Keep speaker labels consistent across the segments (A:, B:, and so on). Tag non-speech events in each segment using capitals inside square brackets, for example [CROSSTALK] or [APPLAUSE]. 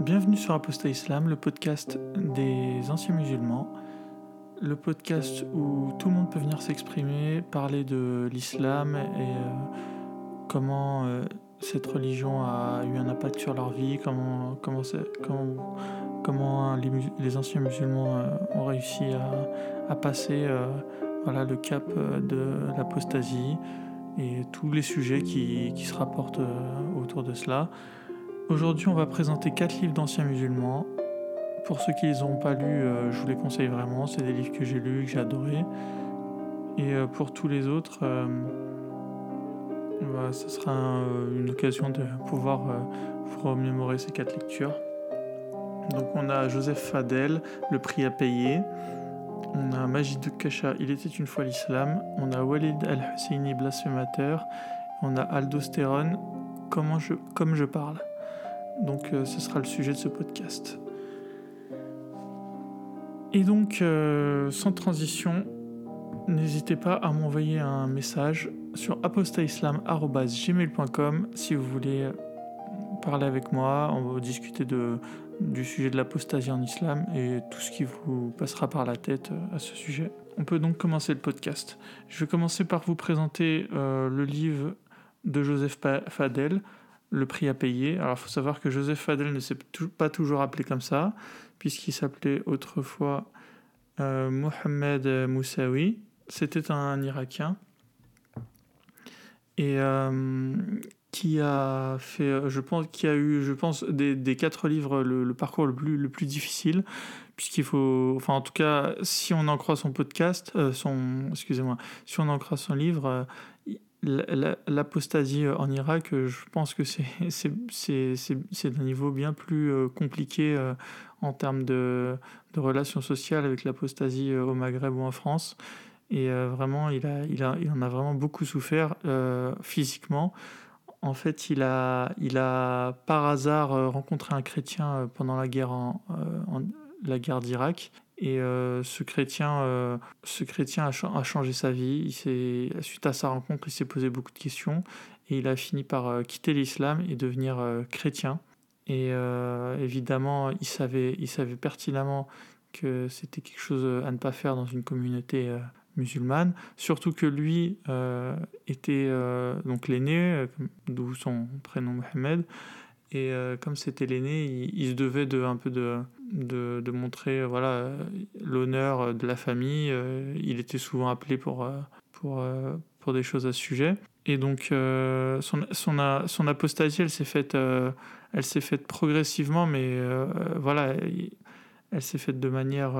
A: Bienvenue sur Apostat Islam, le podcast des anciens musulmans, le podcast où tout le monde peut venir s'exprimer, parler de l'islam et euh, comment euh, cette religion a eu un impact sur leur vie, comment, les, anciens musulmans euh, ont réussi à, passer le cap de l'apostasie et tous les sujets qui se rapportent autour de cela. Aujourd'hui, on va présenter quatre livres d'anciens musulmans. Pour ceux qui les ont pas lus, euh, je vous les conseille vraiment. C'est des livres que j'ai lus, que j'ai adorés. Et euh, pour tous les autres, euh, ce sera une occasion de pouvoir vous remémorer ces quatre lectures. Donc on a Joseph Fadel, Le prix à payer. On a Majid Kasha, Il était une fois l'islam. On a Walid al-Husseini, blasphémateur. On a Aldostérone, Comment je, comme je parle. Donc euh, ce sera le sujet de ce podcast. Et donc, euh, sans transition, n'hésitez pas à m'envoyer un message sur apostaislam.gmail.com si vous voulez parler avec moi, on va discuter du sujet de l'apostasie en islam et tout ce qui vous passera par la tête euh, à ce sujet. On peut donc commencer le podcast. Je vais commencer par vous présenter le livre de Joseph Fadel, le prix à payer. Alors, il faut savoir que Joseph Fadel ne s'est pas toujours appelé comme ça, puisqu'il s'appelait autrefois euh, Mohamed Moussaoui. C'était un Irakien. Et euh, qui a fait, euh, je pense, qui a eu, je pense, des, quatre livres, le, parcours le plus, le plus difficile, puisqu'il faut, enfin, en tout cas, si on en croit son podcast, son, excusez-moi, si on en croit son livre, l'apostasie euh, en Irak, euh, je pense que c'est [LAUGHS] d'un niveau bien plus euh, compliqué en termes de, de relations sociales avec l'apostasie au Maghreb ou en France. Et vraiment, il, a, il, a, il en a vraiment beaucoup souffert physiquement. En fait, il a, il a par hasard rencontré un chrétien pendant la guerre, en, la guerre d'Irak et euh, ce chrétien, euh, ce chrétien a, changé sa vie. Suite à sa rencontre, il s'est posé beaucoup de questions et il a fini par euh, quitter l'islam et devenir chrétien. Et évidemment, il savait, il savait pertinemment que c'était quelque chose à ne pas faire dans une communauté musulmane. Surtout que lui était donc l'aîné, d'où son prénom Mohamed. Et comme c'était l'aîné, il, se devait de un peu de de, montrer voilà l'honneur de la famille. Euh, il était souvent appelé pour, euh, pour, euh, pour des choses à ce sujet. Et donc son, son, son apostasie, elle s'est faite, faite progressivement, mais voilà, elle s'est faite de manière.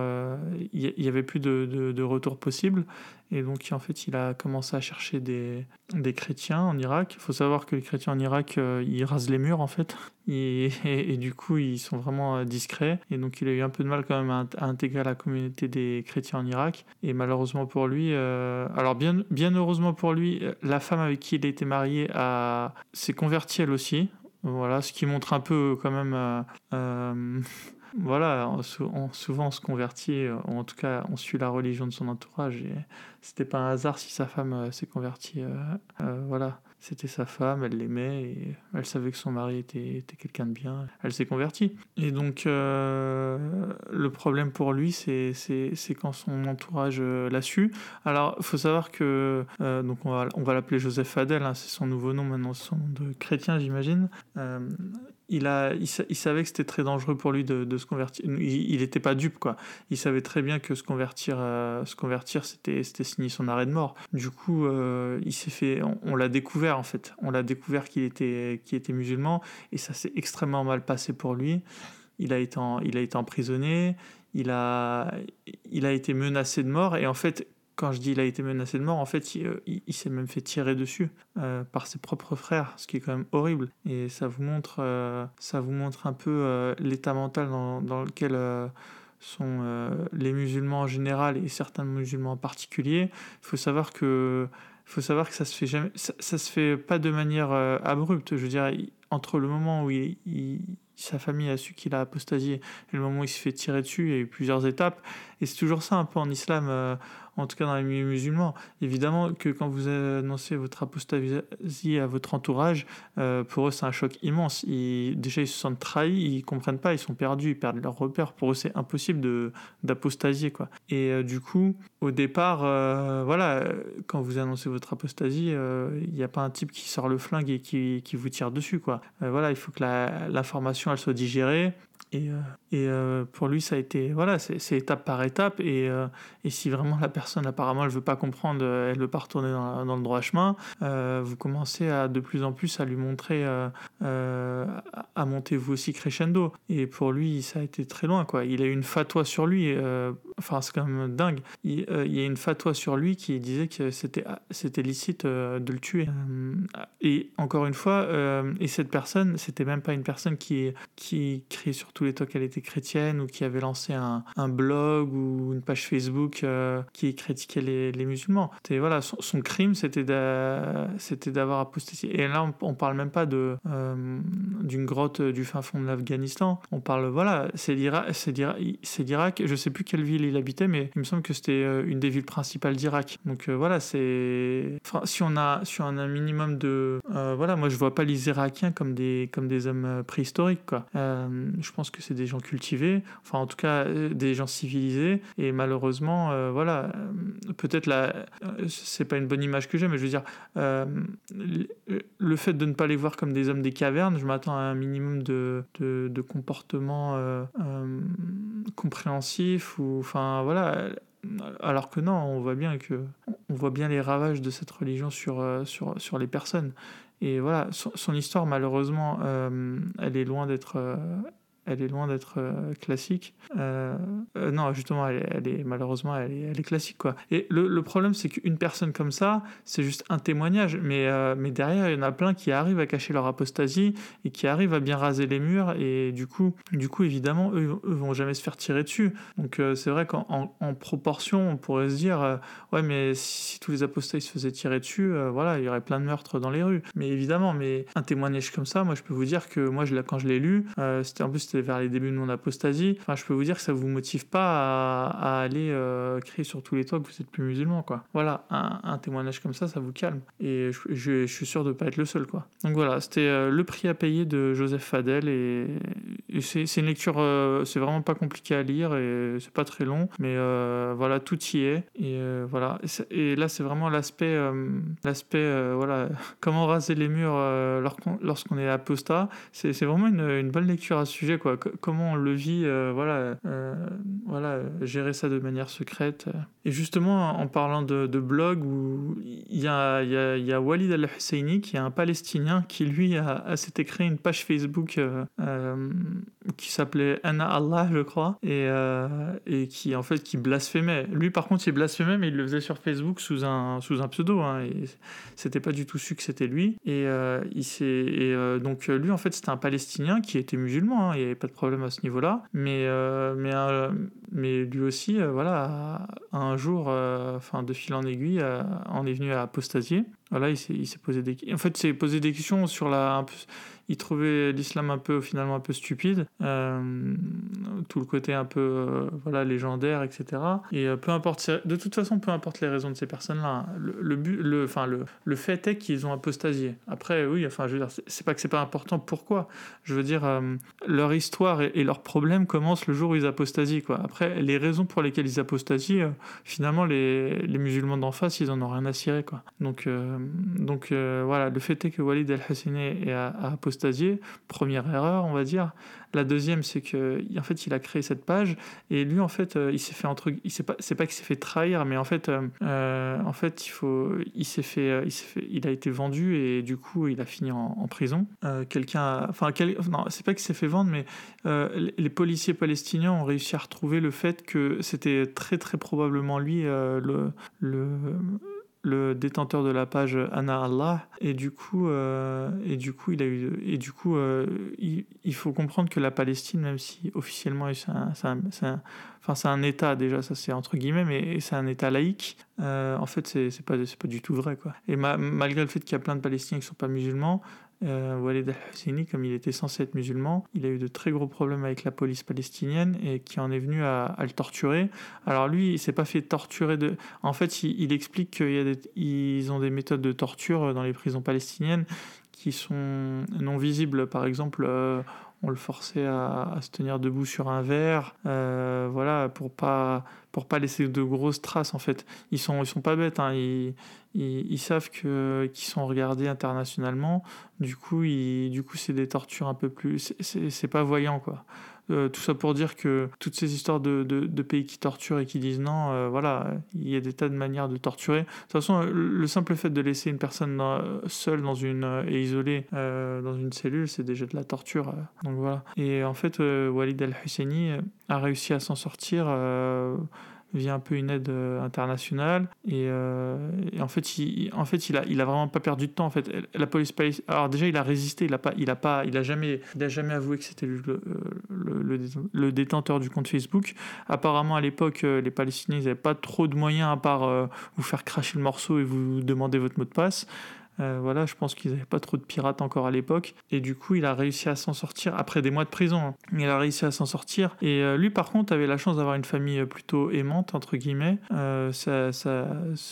A: Il n'y avait plus de, retour possible. Et donc, en fait, il a commencé à chercher des, chrétiens en Irak. Il faut savoir que les chrétiens en Irak, euh, ils rasent les murs, en fait. [LAUGHS] Et, du coup, ils sont vraiment euh, discrets. Et donc, il a eu un peu de mal quand même à, intégrer la communauté des chrétiens en Irak. Et malheureusement pour lui, euh, alors bien heureusement pour lui, la femme avec qui il était marié s'est convertie elle aussi. Voilà, ce qui montre un peu quand même voilà, on, souvent on se convertit, ou en tout cas on suit la religion de son entourage, et c'était pas un hasard si sa femme euh, s'est convertie. Euh, euh, voilà, c'était sa femme, elle l'aimait, et elle savait que son mari était, quelqu'un de bien, elle s'est convertie. Et donc le problème pour lui, c'est quand son entourage l'a su. Alors, il faut savoir que, donc on va, l'appeler Joseph Fadel, hein, c'est son nouveau nom maintenant, son nom de chrétien j'imagine il, a, il, savait que c'était très dangereux pour lui de, se convertir. Il n'était pas dupe, quoi. Il savait très bien que se convertir, euh, se convertir c'était, signer son arrêt de mort. Du coup, euh, il s'est fait, on, l'a découvert, en fait. On l'a découvert qu'il était, qu'il était musulman, et ça s'est extrêmement mal passé pour lui. Il a été, il a été emprisonné, il a, il a été menacé de mort, et en fait, quand je dis il a été menacé de mort, en fait, il, euh, s'est même fait tirer dessus euh, par ses propres frères, ce qui est quand même horrible. Et ça vous montre, euh, ça vous montre un peu l'état mental dans, lequel sont les musulmans en général et certains musulmans en particulier. Il faut savoir que, faut savoir que ça se fait jamais, ça, se fait pas de manière abrupte. Je veux dire, entre le moment où il, sa famille a su qu'il a apostasié et le moment où il se fait tirer dessus, il y a eu plusieurs étapes. Et c'est toujours ça un peu en islam en tout cas dans les milieux musulmans. Évidemment que quand vous annoncez votre apostasie à votre entourage, euh, pour eux c'est un choc immense. Déjà ils se sentent trahis, ils comprennent pas, ils sont perdus, ils perdent leur repère. Pour eux c'est impossible d'apostasier quoi. Et euh, du coup, au départ, euh, voilà, quand vous annoncez votre apostasie, il n'y a pas un type qui sort le flingue et qui, qui vous tire dessus quoi. voilà, il faut que l'information elle soit digérée. Et, et euh, pour lui, ça a été, voilà, c'est étape par étape. Et, euh, et, si vraiment la personne, apparemment, elle veut pas comprendre, elle veut pas retourner dans, dans le droit chemin, euh, vous commencez à de plus en plus à lui montrer, à monter vous aussi crescendo. Et pour lui, ça a été très loin, quoi. Il a eu une fatwa sur lui, enfin, c'est quand même dingue. Il, il, y a une fatwa sur lui qui disait que c'était c'était licite de le tuer. et encore une fois, et cette personne, c'était même pas une personne qui, qui criait sur tous les toits qu'elle était chrétienne ou qui avait lancé un, un blog ou une page Facebook euh, qui critiquait les, musulmans. Voilà, son, crime, c'était d'avoir apostasie. Et là, on, on, parle même pas de euh, d'une grotte du fin fond de l'Afghanistan. On parle, voilà, c'est l'Irak. C'est l'Irak. Je sais plus quelle ville il habitait, mais il me semble que c'était euh, une des villes principales d'Irak. Donc voilà, c'est enfin, si on a si un minimum de voilà, moi je vois pas les Irakiens comme des comme des hommes préhistoriques quoi. je pense que c'est des gens cultivés, enfin en tout cas euh, des gens civilisés. Et malheureusement, euh, voilà, euh, peut-être là, c'est pas une bonne image que j'ai, mais je veux dire, le fait de ne pas les voir comme des hommes des cavernes, je m'attends à un minimum de, de, comportement compréhensif ou, enfin voilà. Alors que non, on voit bien que on voit bien les ravages de cette religion sur, sur, sur les personnes. Et voilà, son, histoire, malheureusement, elle est loin d'être elle est loin d'être euh, classique. Euh, euh, non, justement, elle, est malheureusement, elle est, classique quoi. Et le, problème, c'est qu'une personne comme ça, c'est juste un témoignage, mais mais derrière, il y en a plein qui arrivent à cacher leur apostasie et qui arrivent à bien raser les murs et du coup, du coup, évidemment, eux, eux vont jamais se faire tirer dessus. Donc c'est vrai qu'en en, proportion, on pourrait se dire, ouais, mais si, tous les apostats se faisaient tirer dessus, voilà, il y aurait plein de meurtres dans les rues. Mais évidemment, mais un témoignage comme ça, moi, je peux vous dire que moi, quand je l'ai lu, c'était en plus vers les débuts de mon apostasie, enfin, je peux vous dire que ça vous motive pas à, aller euh, crier sur tous les toits que vous êtes plus musulman, quoi. Voilà, un, témoignage comme ça, ça vous calme. Et je, suis sûr de pas être le seul, quoi. Donc voilà, c'était euh, le prix à payer de Joseph Fadel et, c'est une lecture, euh, c'est vraiment pas compliqué à lire et c'est pas très long, mais voilà, tout y est. Et voilà, et, là, c'est vraiment l'aspect, l'aspect, voilà, [LAUGHS] comment raser les murs lorsqu'on est apostat. C'est vraiment une, une bonne lecture à ce sujet, comment on le vit, euh, voilà, euh, voilà, gérer ça de manière secrète. Et justement, en parlant de, blog, où il y a, a, a, Walid al-Husseini, qui est un Palestinien, qui lui a, s'était créé une page Facebook euh, qui s'appelait Anna Allah, je crois, et, qui en fait qui blasphémait. Lui, par contre, il blasphémait, mais il le faisait sur Facebook sous un, pseudo. Hein, et c'était pas du tout su que c'était lui. Et, donc lui, en fait, c'était un Palestinien qui était musulman. Hein, pas de problème à ce niveau-là. Mais, euh, mais, euh, mais lui aussi, euh, voilà, un jour, enfin de fil en aiguille, on est venu à apostasier. Voilà, il s'est posé des en fait, s'est posé des questions sur la il trouvait l'islam un peu finalement un peu stupide, euh, tout le côté un peu euh, voilà légendaire, etc. Et euh, peu importe, de toute façon, peu importe les raisons de ces personnes-là, le, but, le, enfin le, le fait est qu'ils ont apostasié. Après, oui, enfin, je veux dire, c'est pas que c'est pas important. Pourquoi? Je veux dire, leur histoire et, leurs problèmes commencent le jour où ils apostasient, quoi. Après, les raisons pour lesquelles ils apostasient, finalement, les, les musulmans d'en face, ils en ont rien à cirer, quoi. Donc, donc voilà, le fait est que Walid al-Hassani a, a Première erreur, on va dire. La deuxième, c'est que en fait, il a créé cette page et lui, en fait, euh, il s'est fait entre, il sait pas, c'est pas qu'il s'est fait trahir, mais en fait, euh, euh, en fait, il faut, il s'est fait, il s'est fait, il a été vendu et du coup, il a fini en, prison. quelqu'un, enfin, non, c'est pas qu'il s'est fait vendre, mais les policiers palestiniens ont réussi à retrouver le fait que c'était très très probablement lui le, le le détenteur de la page Anna Allah. Et du coup euh, et du coup il a eu et du coup euh, il, faut comprendre que la Palestine même si officiellement c'est un, un, c'est un État déjà ça c'est entre guillemets mais c'est un État laïque euh, en fait c'est pas c'est pas du tout vrai quoi. Et malgré le fait qu'il y a plein de Palestiniens qui sont pas musulmans euh, Walid al-Husseini, comme il était censé être musulman, il a eu de très gros problèmes avec la police palestinienne et qui en est venu à, le torturer. Alors lui, il s'est pas fait torturer. En fait, il, explique qu'ils ont des méthodes de torture dans les prisons palestiniennes qui sont non visibles. Par exemple, euh, on le forçait à, se tenir debout sur un verre, euh, voilà, pour pas pour pas laisser de grosses traces en fait. Ils sont ils sont pas bêtes, hein. ils, ils, savent que qu'ils sont regardés internationalement. Du coup, du coup, c'est des tortures un peu plus, c'est pas voyant quoi. Euh, tout ça pour dire que toutes ces histoires de, de, pays qui torturent et qui disent non, euh, voilà, il y a des tas de manières de torturer. De toute façon, le simple fait de laisser une personne seule dans une, et isolée dans une cellule, c'est déjà de la torture. donc voilà. Et en fait, Walid al-Husseini a réussi à s'en sortir via un peu une aide euh, internationale. Euh, et, en fait, il, en fait, il a, il a vraiment pas perdu de temps. En fait, la police Alors déjà, il a résisté. Il a pas, il a pas, il a jamais, il a jamais avoué que c'était le, détenteur du compte Facebook. Apparemment, à l'époque, euh, les Palestiniens, n'avaient pas trop de moyens à part vous faire cracher le morceau et vous demander votre mot de passe. Euh, voilà, je pense qu'ils n'avaient pas trop de pirates encore à l'époque. Et du coup, il a réussi à s'en sortir après des mois de prison. Hein. Il a réussi à s'en sortir. Et euh, lui, par contre, avait la chance d'avoir une famille plutôt aimante, entre guillemets. Euh, ça, ça,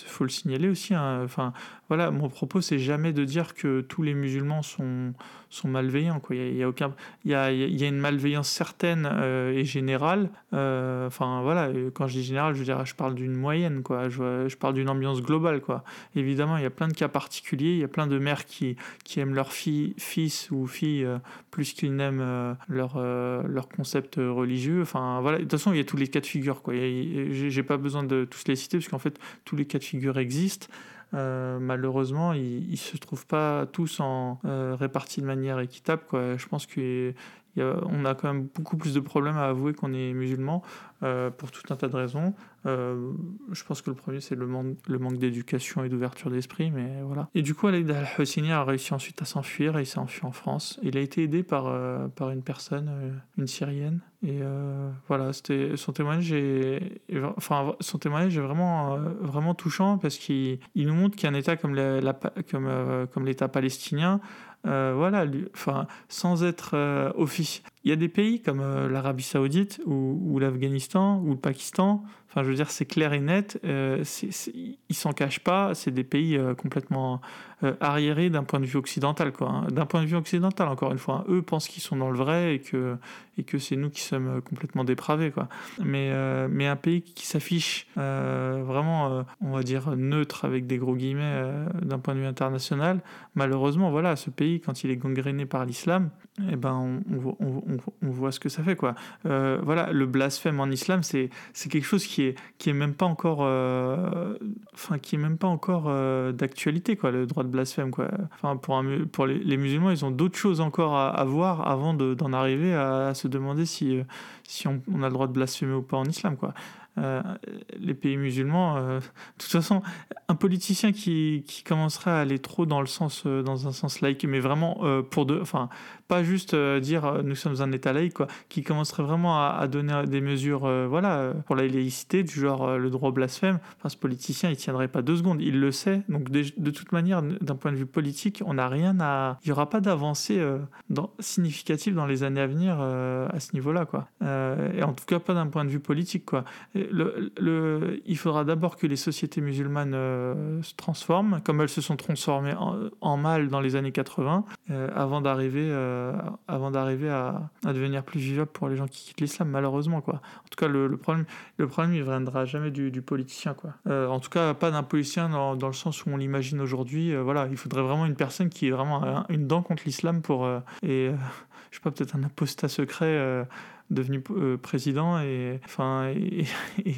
A: faut le signaler aussi. Hein. Enfin, voilà, mon propos, c'est jamais de dire que tous les musulmans sont, sont malveillants. Il, y a, aucun, y a, y a une malveillance certaine euh, et générale. Euh, voilà, quand je dis générale, je, je parle d'une moyenne. Quoi. Je, je parle d'une ambiance globale. Quoi. Évidemment, il y a plein de cas particuliers. Il y a plein de mères qui, qui aiment leur fils ou fille euh, plus qu'ils n'aiment leur, leur concept religieux. Enfin, voilà. De toute façon, il y a tous les cas de figure. Quoi. J'ai pas besoin de tous les citer parce qu'en fait, tous les cas de figure existent. Euh, malheureusement, ils ne se trouvent pas tous en, euh, répartis de manière équitable. Je pense qu'on a quand même beaucoup plus de problèmes à avouer qu'on est musulman euh, pour tout un tas de raisons. Euh, je pense que le premier, c'est le, manque, d'éducation et d'ouverture d'esprit, mais voilà. Et du coup, Aled al-Husseini a réussi ensuite à s'enfuir et il s'est enfui en France. Il a été aidé par, euh, une personne, une Syrienne. Et voilà, son témoignage est, enfin, son témoignage est vraiment, vraiment touchant parce qu'il il nous montre qu'un État comme l'État palestinien, voilà, enfin, sans être officiel. Il y a des pays comme l'Arabie Saoudite ou, l'Afghanistan ou le Pakistan Enfin, je veux dire, c'est clair et net. Euh, ils s'en cachent pas. C'est des pays euh, complètement euh, arriérés d'un point de vue occidental, quoi. Hein. D'un point de vue occidental, encore une fois. Hein. Eux pensent qu'ils sont dans le vrai et que et que c'est nous qui sommes complètement dépravés, quoi. Mais mais un pays qui s'affiche vraiment, on va dire neutre avec des gros guillemets d'un point de vue international. Malheureusement, voilà, ce pays quand il est gangréné par l'islam, eh ben on, on, on, voit ce que ça fait, quoi. voilà, le blasphème en islam, c'est quelque chose qui est qui est même pas encore euh, qui est même pas encore euh, d'actualité quoi le droit de blasphème quoi enfin pour un, pour les, musulmans ils ont d'autres choses encore à, voir avant d'en arriver à, se demander si si on, on, a le droit de blasphémer ou pas en islam quoi euh, les pays musulmans. Euh, de toute façon, un politicien qui, qui, commencerait à aller trop dans le sens, euh, dans un sens laïque, mais vraiment pour de, enfin, pas juste dire nous sommes un État laïque, quoi, qui commencerait vraiment à, donner des mesures, voilà, pour la laïcité, du genre le droit blasphème. Enfin, ce politicien, il tiendrait pas deux secondes, il le sait. Donc, de, toute manière, d'un point de vue politique, on n'a rien à, il y aura pas d'avancée significative dans les années à venir à ce niveau-là, et en tout cas, pas d'un point de vue politique, quoi le, il faudra d'abord que les sociétés musulmanes euh, se transforment, comme elles se sont transformées en, mal dans les années 80, euh, avant d'arriver euh, avant d'arriver à, devenir plus vivable pour les gens qui quittent l'islam, malheureusement. Quoi. En tout cas, le, problème, le problème, il ne viendra jamais du, politicien. Quoi. en tout cas, pas d'un politicien dans, dans, le sens où on l'imagine aujourd'hui. voilà, il faudrait vraiment une personne qui ait vraiment une dent contre l'islam pour... et je sais pas, peut-être un apostat secret devenu euh, président et, enfin, [LAUGHS] et,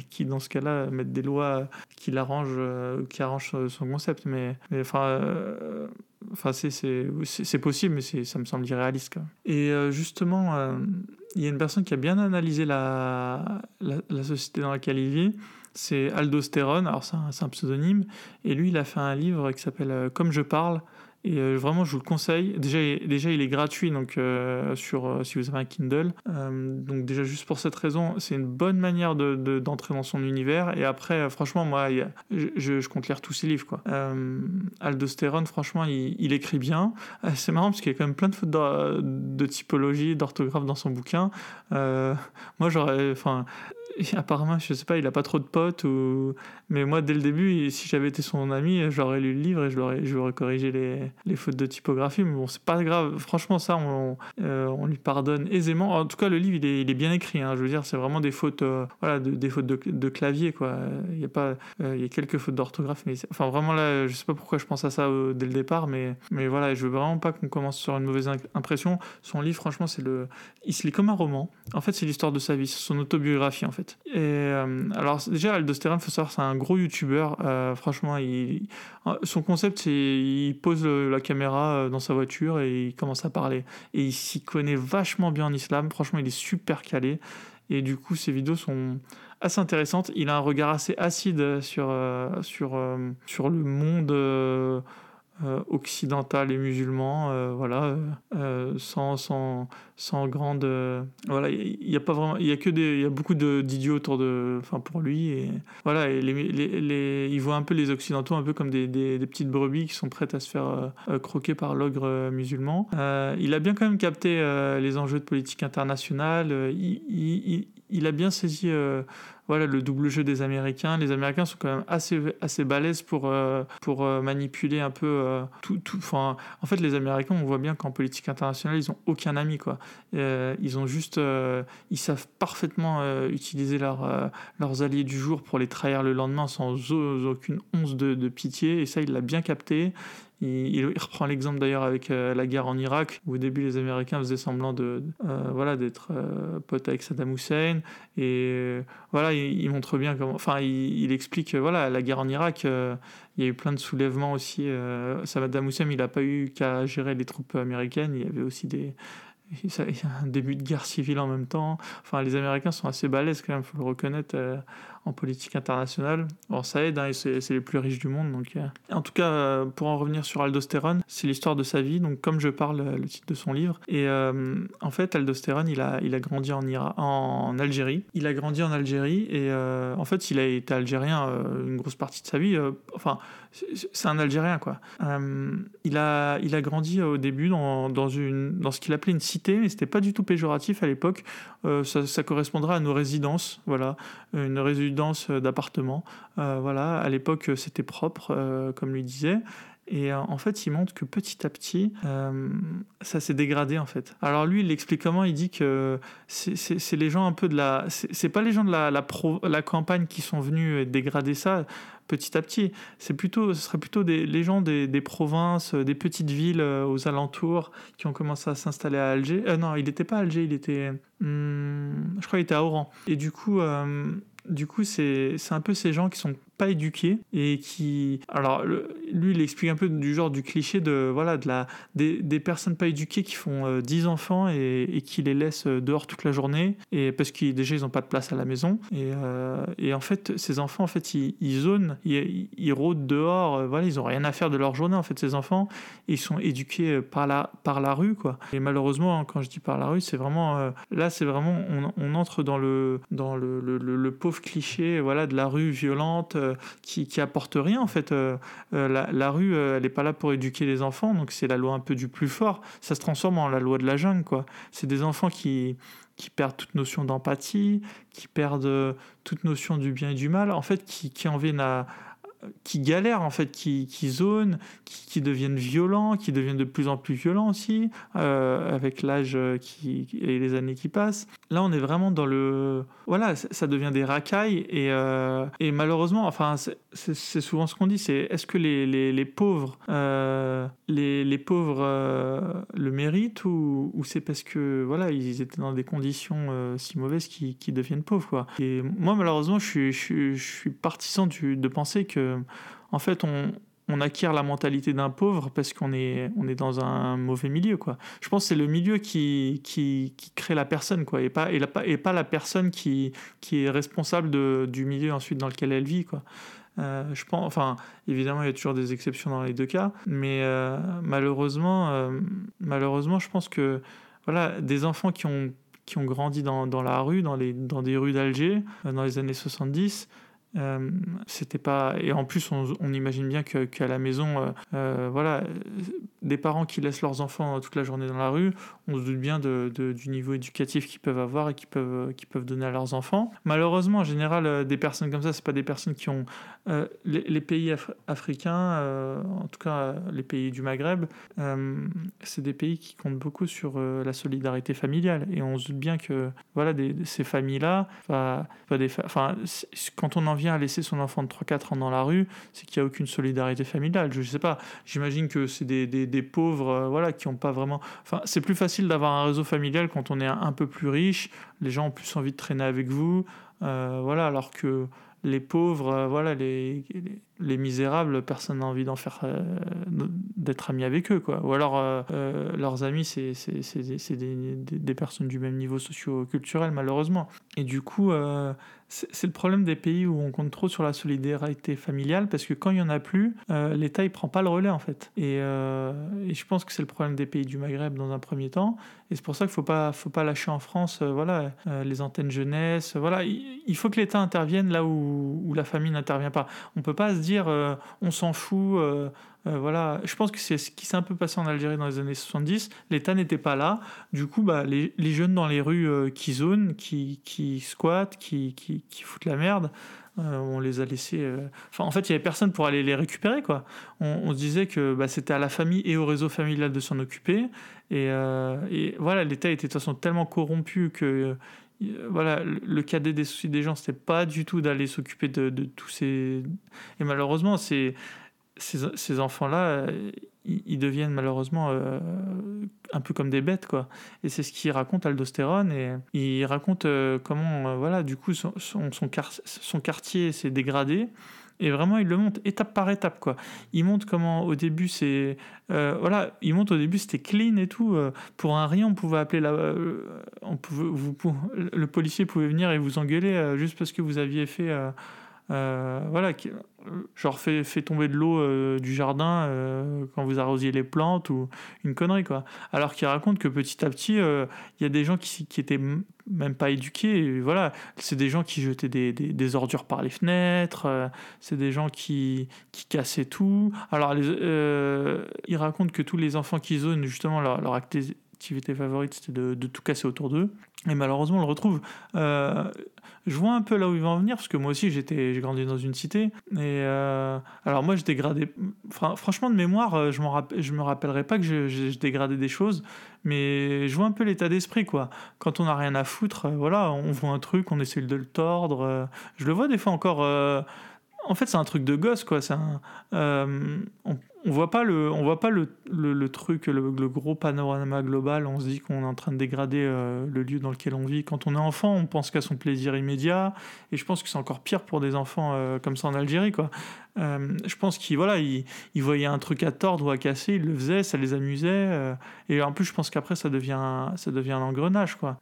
A: qui, dans ce cas-là, mettent des lois qui l'arrangent, euh, qui arrangent son concept. Mais, enfin, euh, enfin c'est possible, mais ça me semble irréaliste. Et justement, il y a une personne qui a bien analysé la, la, société dans laquelle il vit. C'est Aldostérone, alors c'est un, pseudonyme, et lui il a fait un livre qui s'appelle Comme je parle, Et euh, vraiment, je vous le conseille. Déjà, déjà il est gratuit donc, euh, sur, euh, si vous avez un Kindle. donc déjà, juste pour cette raison, c'est une bonne manière d'entrer de, d'entrer dans son univers. Et après, franchement, moi, je, compte lire tous ses livres. Quoi. Aldostérone, franchement, il, écrit bien. c'est marrant parce qu'il y a quand même plein de fautes de, de typologie, d'orthographe dans son bouquin. moi, j'aurais... [LAUGHS] apparemment, je sais pas, il a pas trop de potes. Ou... Mais moi, dès le début, si j'avais été son ami, j'aurais lu le livre et je l'aurais, je lui corrigé les, les, fautes de typographie. Mais bon, c'est pas grave. Franchement, ça, on, euh, on, lui pardonne aisément. En tout cas, le livre, il est, il est bien écrit. Hein. Je veux dire, c'est vraiment des fautes, euh, voilà, de, des fautes de, de, clavier, quoi. Il y a pas, euh, il y a quelques fautes d'orthographe, mais enfin, vraiment là, je sais pas pourquoi je pense à ça dès le départ, mais, mais voilà, je veux vraiment pas qu'on commence sur une mauvaise impression. Son livre, franchement, c'est le, il se lit comme un roman. En fait, c'est l'histoire de sa vie, son autobiographie, en fait. Et alors, déjà, Aldostérone, faut savoir, c'est un gros youtubeur. franchement, il, son concept, c'est il pose la caméra dans sa voiture et il commence à parler. Et il s'y connaît vachement bien en islam. Franchement, il est super calé. Et du coup, ses vidéos sont assez intéressantes. Il a un regard assez acide sur, sur, sur le monde euh, occidental et musulman, euh, voilà, euh, sans, sans, sans grande. voilà, il y, a pas vraiment. Il y a que des. Il y a beaucoup d'idiots autour de. Enfin, pour lui. Et voilà, il voit un peu les Occidentaux un peu comme des, des, petites brebis qui sont prêtes à se faire croquer par l'ogre musulman. il a bien quand même capté les enjeux de politique internationale. il a bien saisi voilà, le double jeu des Américains. Les Américains sont quand même assez, assez balèzes pour, euh, pour euh, manipuler un peu euh, tout. tout en fait, les Américains, on voit bien qu'en politique internationale, ils n'ont aucun ami. Quoi. ils ont juste. ils savent parfaitement utiliser leur, leurs alliés du jour pour les trahir le lendemain sans aucune once de, de pitié. Et ça, il l'a bien capté. Il, reprend l'exemple d'ailleurs avec euh, la guerre en Irak, où au début les Américains faisaient semblant de, euh, voilà, d'être euh, potes avec Saddam Hussein. Et voilà, il, montre bien comment. Enfin, il, explique, voilà, la guerre en Irak, il y a eu plein de soulèvements aussi. Saddam Hussein, il n'a pas eu qu'à gérer les troupes américaines, il y avait aussi des [LAUGHS] un début de guerre civile en même temps. Enfin, les Américains sont assez balèzes quand même, il faut le reconnaître en politique internationale. Bon, ça aide, hein, c'est les plus riches du monde. Donc, euh. En tout cas, euh, pour en revenir sur Aldostérone, c'est l'histoire de sa vie, donc comme je parle euh, le titre de son livre. Et en fait, Aldostérone, il a, il a grandi en, Ira en Algérie. Il a grandi en Algérie et en fait, il a été algérien une grosse partie de sa vie. enfin, c'est un Algérien, quoi. il, a, il a grandi au début dans, dans, une, dans ce qu'il appelait une cité, mais c'était pas du tout péjoratif à l'époque. ça, ça correspondra à nos résidences, voilà. Une résidence euh, d'appartement. Euh, voilà, à l'époque, euh, c'était propre, comme lui disait. Et en fait, il montre que petit à petit, ça s'est dégradé en fait. Alors lui, il l'explique comment Il dit que c'est les gens un peu de la, c'est pas les gens de la, la, campagne qui sont venus dégrader ça petit à petit. C'est plutôt, ce serait plutôt des, les gens des, provinces, des petites villes aux alentours qui ont commencé à s'installer à Alger. non, il n'était pas Alger, il était, hmm, je crois, il était à Oran. Et du coup du coup, c'est un peu ces gens qui sont pas éduqués et qui alors lui il explique un peu du genre du cliché de voilà de la des, des personnes pas éduquées qui font 10 euh, enfants et, qui les laissent euh, dehors toute la journée et parce qu'ils déjà ils ont pas de place à la maison et, euh, et en fait ces enfants en fait ils, ils zonent ils, ils, rôdent dehors voilà ils ont rien à faire de leur journée en fait ces enfants. Ils sont éduqués par la par la rue quoi. Et malheureusement quand je dis par la rue c'est vraiment là c'est vraiment on, entre dans le dans le, le, le, pauvre cliché voilà de la rue violente qui, qui apporte rien en fait. Euh, euh, la, rue, euh, elle n'est pas là pour éduquer les enfants, donc c'est la loi un peu du plus fort. Ça se transforme en la loi de la jungle, quoi. C'est des enfants qui, qui perdent toute notion d'empathie, qui perdent toute notion du bien et du mal, en fait, qui, qui en viennent à, qui galèrent en fait, qui, qui zonent, qui, deviennent violents, qui deviennent de plus en plus violents aussi, euh, avec l'âge qui, et les années qui passent. Là, on est vraiment dans le... Voilà, ça devient des racailles et, euh, et malheureusement, enfin, c'est souvent ce qu'on dit, c'est est-ce que les, les, les pauvres, euh, les, les, pauvres le méritent ou, c'est parce que, voilà, ils étaient dans des conditions si mauvaises qu'ils deviennent pauvres, quoi. Et moi, malheureusement, je suis, je, je suis partisan de penser que en fait, on, acquiert la mentalité d'un pauvre parce qu'on est, dans un mauvais milieu. Quoi. Je pense que c'est le milieu qui, crée la personne quoi, et, pas, la, personne qui, est responsable du milieu ensuite dans lequel elle vit. Quoi. je pense, enfin, évidemment, il y a toujours des exceptions dans les deux cas, mais malheureusement, malheureusement, je pense que voilà, des enfants qui ont, grandi dans, la rue, dans des rues d'Alger, dans les années 70, euh, c'était pas et en plus on, imagine bien qu'à la maison euh, euh, voilà des parents qui laissent leurs enfants toute la journée dans la rue on se doute bien du niveau éducatif qu'ils peuvent avoir et qu'ils peuvent donner à leurs enfants. Malheureusement en général des personnes comme ça c'est pas des personnes qui ont les, pays africains en tout cas les pays du Maghreb c'est des pays qui comptent beaucoup sur la solidarité familiale. Et on se doute bien que voilà ces familles là enfin quand on en à laisser son enfant de 3-4 ans dans la rue, c'est qu'il n'y a aucune solidarité familiale. Je ne sais pas, j'imagine que c'est des, des, pauvres euh, voilà, qui n'ont pas vraiment... Enfin, c'est plus facile d'avoir un réseau familial quand on est un, peu plus riche, les gens ont plus envie de traîner avec vous, euh, voilà, alors que les pauvres, euh, voilà, les, les, misérables, personne n'a envie d'en faire, d'être ami avec eux, quoi. Ou alors leurs amis, c'est, des, des, personnes du même niveau socio-culturel, malheureusement. Et du coup, c'est le problème des pays où on compte trop sur la solidarité familiale parce que quand il y en a plus, euh, l'État il prend pas le relais en fait. Et, euh, je pense que c'est le problème des pays du Maghreb dans un premier temps. Et c'est pour ça qu'il faut pas faut pas lâcher en France euh, voilà les antennes jeunesse. Voilà, il, faut que l'État intervienne là où, où la famille n'intervient pas. On peut pas se dire on s'en fout. Euh, voilà, je pense que c'est ce qui s'est un peu passé en Algérie dans les années 70. L'État n'était pas là. Du coup, bah, les, jeunes dans les rues euh, qui zonent, qui, qui squattent, qui, qui, qui foutent la merde, euh, on les a laissés. Enfin, en fait, il y avait personne pour aller les récupérer, quoi. On, se disait que bah, c'était à la famille et au réseau familial de s'en occuper. Et, et voilà, l'État était de toute façon tellement corrompu que voilà, le cadet des soucis des gens, c'était pas du tout d'aller s'occuper de, tous ces. Et malheureusement, c'est ces, enfants-là, euh, ils, deviennent malheureusement euh, un peu comme des bêtes, quoi. Et c'est ce qu'il raconte Aldostérone, et il raconte euh, comment, voilà, du coup, son, son, quartier s'est dégradé, et vraiment, il le montre étape par étape, quoi. Il montre comment, au début, c'est... voilà, il montre au début, c'était clean et tout. pour un rien, on pouvait appeler la... on pouvait, vous, le policier pouvait venir et vous engueuler juste parce que vous aviez fait... voilà, genre fait, tomber de l'eau euh, du jardin euh, quand vous arrosiez les plantes ou une connerie quoi. Alors qu'il raconte que petit à petit euh, il y a des gens qui, qui étaient même pas éduqués, voilà, c'est des gens qui jetaient des, des, ordures par les fenêtres, c'est des gens qui, qui cassaient tout. Alors il raconte que tous les enfants qui zonent justement leur, activité favorite c'était de, tout casser autour d'eux. Et malheureusement on le retrouve je vois un peu là où il va en venir, parce que moi aussi, j'étais, j'ai grandi dans une cité. Et euh, alors, moi, je dégradais. franchement, de mémoire, euh, je, je me rappellerai pas que je, dégradais des choses, mais je vois un peu l'état d'esprit, quoi. Quand on n'a rien à foutre, euh, voilà, on voit un truc, on essaie de le tordre. je le vois des fois encore. en fait, c'est un truc de gosse, quoi. Un, on, on voit pas le, on voit pas le, le, truc, le, gros panorama global. On se dit qu'on est en train de dégrader euh, le lieu dans lequel on vit. Quand on est enfant, on pense qu'à son plaisir immédiat. Et je pense que c'est encore pire pour des enfants euh, comme ça en Algérie, quoi. Euh, je pense qu'ils voilà, voyaient un truc à tordre ou à casser, ils le faisaient, ça les amusait. et en plus, je pense qu'après, ça devient, ça devient un engrenage, quoi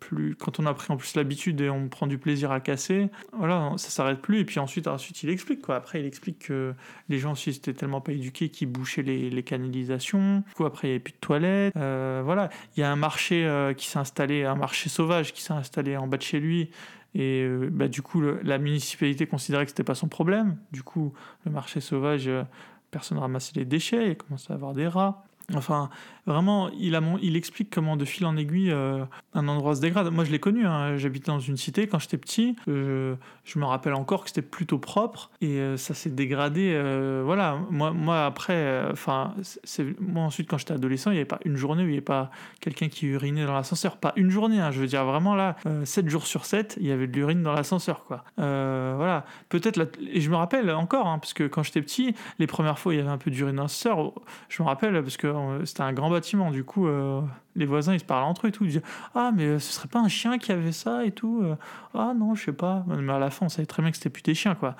A: plus, quand on a pris en plus l'habitude et on prend du plaisir à casser, voilà, ça s'arrête plus. Et puis ensuite, ensuite, il explique quoi. Après, il explique que les gens aussi étaient tellement pas éduqués qu'ils bouchaient les, les, canalisations. Du coup, après, il n'y avait plus de toilettes. Euh, voilà, il y a un marché euh, qui s'est installé, un marché sauvage qui s'est installé en bas de chez lui. Et euh, bah, du coup, la municipalité considérait que c'était pas son problème. Du coup, le marché sauvage, personne ramassait les déchets, il commençait à avoir des rats. Enfin, vraiment, il, explique comment de fil en aiguille euh, un endroit se dégrade. Moi, je l'ai connu, hein. j'habitais dans une cité quand j'étais petit. je me rappelle encore que c'était plutôt propre et euh, ça s'est dégradé. Euh, voilà, moi, après, enfin, moi ensuite quand j'étais adolescent, il n'y avait pas une journée où il n'y avait pas quelqu'un qui urinait dans l'ascenseur. Pas une journée, hein. je veux dire vraiment là, 7 jours sur 7, il y avait de l'urine dans l'ascenseur, quoi. voilà, peut-être, et je me rappelle encore, hein, parce que quand j'étais petit, les premières fois, il y avait un peu d'urine dans l'ascenseur. Je me rappelle parce que c'était un grand bâtiment, du coup, euh, les voisins, ils se parlent entre eux et tout. Ils disent Ah, mais euh, ce serait pas un chien qui avait ça et tout euh. Ah, non, je sais pas. Mais à la fin, on savait très bien que c'était plus des chiens, quoi.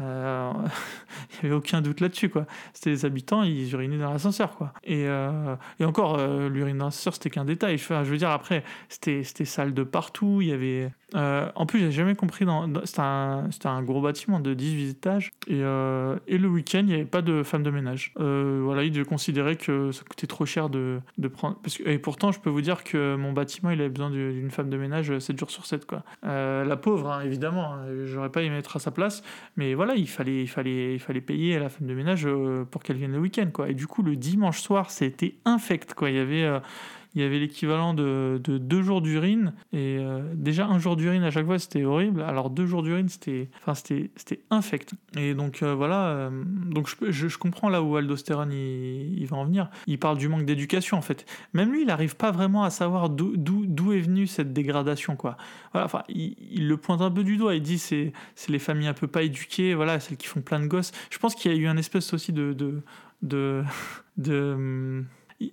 A: Euh, [LAUGHS] il n'y avait aucun doute là-dessus, quoi. C'était les habitants, ils urinaient dans l'ascenseur, quoi. Et, euh, et encore, euh, l'urine dans l'ascenseur, c'était qu'un détail. je veux dire, après, c'était sale de partout. Il y avait. En plus, j'ai jamais compris. C'était un, gros bâtiment de 18 étages. Et, et le week-end, il n'y avait pas de femme de ménage. voilà, ils considérer que ça coûtait trop cher de, prendre. Et pourtant, je peux vous dire que mon bâtiment, il avait besoin d'une femme de ménage 7 jours sur 7, quoi. la pauvre, hein, évidemment. Hein, j'aurais pas aimé être à sa place. Mais voilà, il fallait, payer à la femme de ménage euh, pour qu'elle vienne le week-end. Et du coup, le dimanche soir, c'était infect. Il y avait, euh, il y avait l'équivalent de, de, deux jours d'urine. Et euh, déjà, un jour d'urine à chaque fois, c'était horrible. Alors, deux jours d'urine, c'était infect. Et donc, euh, voilà. Euh, donc, je, je, comprends là où Aldostérone il, va en venir. Il parle du manque d'éducation, en fait. Même lui, il n'arrive pas vraiment à savoir d'où est venue cette dégradation, quoi. Voilà, enfin, il, le pointe un peu du doigt. Il dit c'est les familles un peu pas éduquées, voilà, celles qui font plein de gosses. Je pense qu'il y a eu un espèce aussi de. de, de, [LAUGHS] de